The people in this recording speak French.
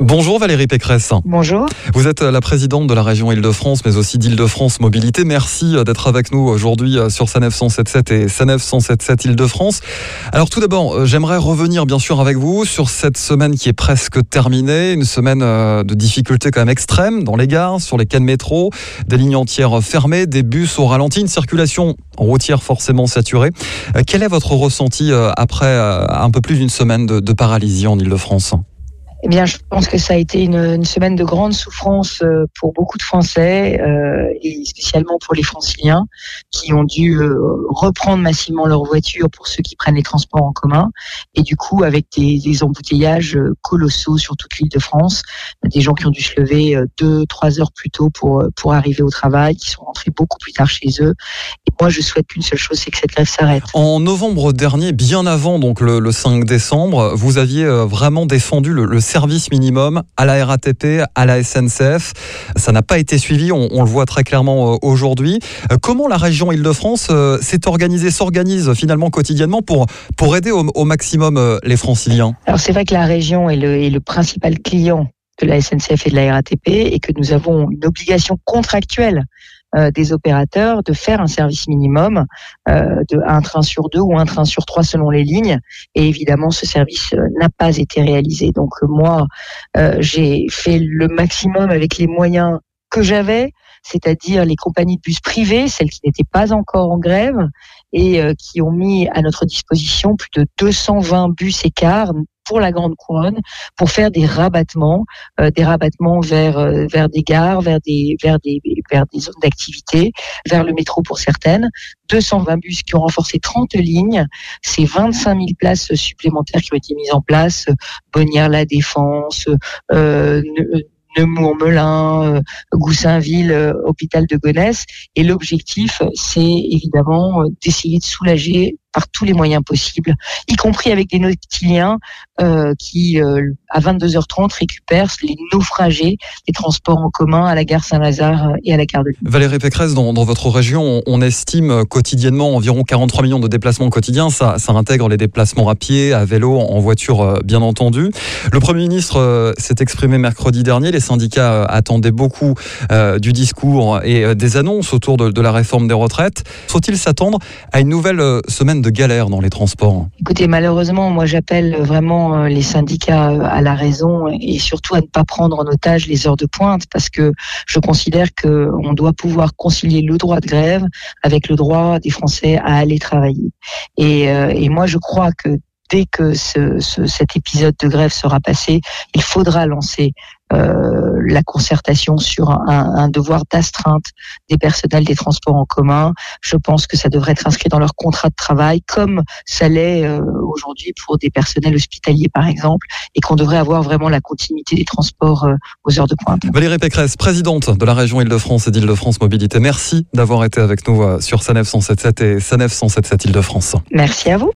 Bonjour Valérie Pécresse. Bonjour. Vous êtes la présidente de la région Île-de-France, mais aussi d'Île-de-France Mobilité. Merci d'être avec nous aujourd'hui sur SANEF 177 et SANEF 177 Île-de-France. Alors tout d'abord, j'aimerais revenir bien sûr avec vous sur cette semaine qui est presque terminée, une semaine euh, de difficultés quand même extrêmes dans les gares, sur les quais de métro, des lignes entières fermées, des bus au ralenti, une circulation routière forcément saturée. Euh, quel est votre ressenti euh, après un peu plus d'une semaine de, paralysie en Île-de-France? Eh bien, je pense que ça a été une, une semaine de grande souffrance euh, pour beaucoup de Français euh, et spécialement pour les Franciliens qui ont dû euh, reprendre massivement leur voiture pour ceux qui prennent les transports en commun et du coup avec des, des embouteillages euh, colossaux sur toute l'île de France, des gens qui ont dû se lever deux, trois heures plus tôt pour pour arriver au travail, qui sont rentrés beaucoup plus tard chez eux. Et moi, je souhaite qu'une seule chose, c'est que cette grève s'arrête. En novembre dernier, bien avant donc le, le 5 décembre, vous aviez vraiment défendu le, le service minimum à la RATP, à la SNCF. Ça n'a pas été suivi, on, le voit très clairement euh, aujourd'hui. Euh, comment la région Île-de-France euh, s'est organisée, s'organise finalement quotidiennement pour, pour aider au, maximum les franciliens? Alors c'est vrai que la région est le, est le principal client de la SNCF et de la RATP et que nous avons une obligation contractuelle euh, des opérateurs de faire un service minimum euh, de un train sur deux ou un train sur trois selon les lignes. Et évidemment, ce service euh, n'a pas été réalisé. Donc moi, j'ai fait le maximum avec les moyens que j'avais, c'est-à-dire les compagnies de bus privées, celles qui n'étaient pas encore en grève et qui ont mis à notre disposition plus de 220 bus et cars pour la Grande Couronne pour faire des rabattements, euh, des rabattements vers euh, vers des gares, vers des vers des vers des zones d'activité, vers le métro pour certaines. 220 bus qui ont renforcé 30 lignes, c'est 25 000 places supplémentaires qui ont été mises en place, Bonnières la Défense, euh, Nemours-Melun, euh, Goussainville, euh, hôpital de Gonesse. Et l'objectif, c'est évidemment d'essayer de soulager par tous les moyens possibles, y compris avec des nautiliens euh, qui, euh, à 22h30, récupèrent les naufragés des transports en commun à la gare Saint-Lazare et à la gare de Lyon. Valérie Pécresse, dans, dans votre région, on, estime quotidiennement environ 43 millions de déplacements quotidiens. Ça, ça intègre les déplacements à pied, à vélo, en voiture, euh, bien entendu. Le Premier ministre euh, s'est exprimé mercredi dernier. Les syndicats attendaient beaucoup euh, du discours et des annonces autour de, de la réforme des retraites. Faut-il s'attendre à une nouvelle semaine de galère dans les transports Écoutez, malheureusement, moi j'appelle vraiment euh, les syndicats euh, à la raison et surtout à ne pas prendre en otage les heures de pointe parce que je considère qu'on doit pouvoir concilier le droit de grève avec le droit des Français à aller travailler. Et, euh, moi je crois que dès que ce, cet épisode de grève sera passé, il faudra lancer euh, la concertation sur un, un devoir d'astreinte des personnels des transports en commun. Je pense que ça devrait être inscrit dans leur contrat de travail, comme ça l'est euh, aujourd'hui pour des personnels hospitaliers, par exemple, et qu'on devrait avoir vraiment la continuité des transports euh, aux heures de pointe. Valérie Pécresse, présidente de la région Île-de-France et d'Île-de-France Mobilité, merci d'avoir été avec nous sur SANEF 177 et SANEF 177 Île-de-France. Merci à vous.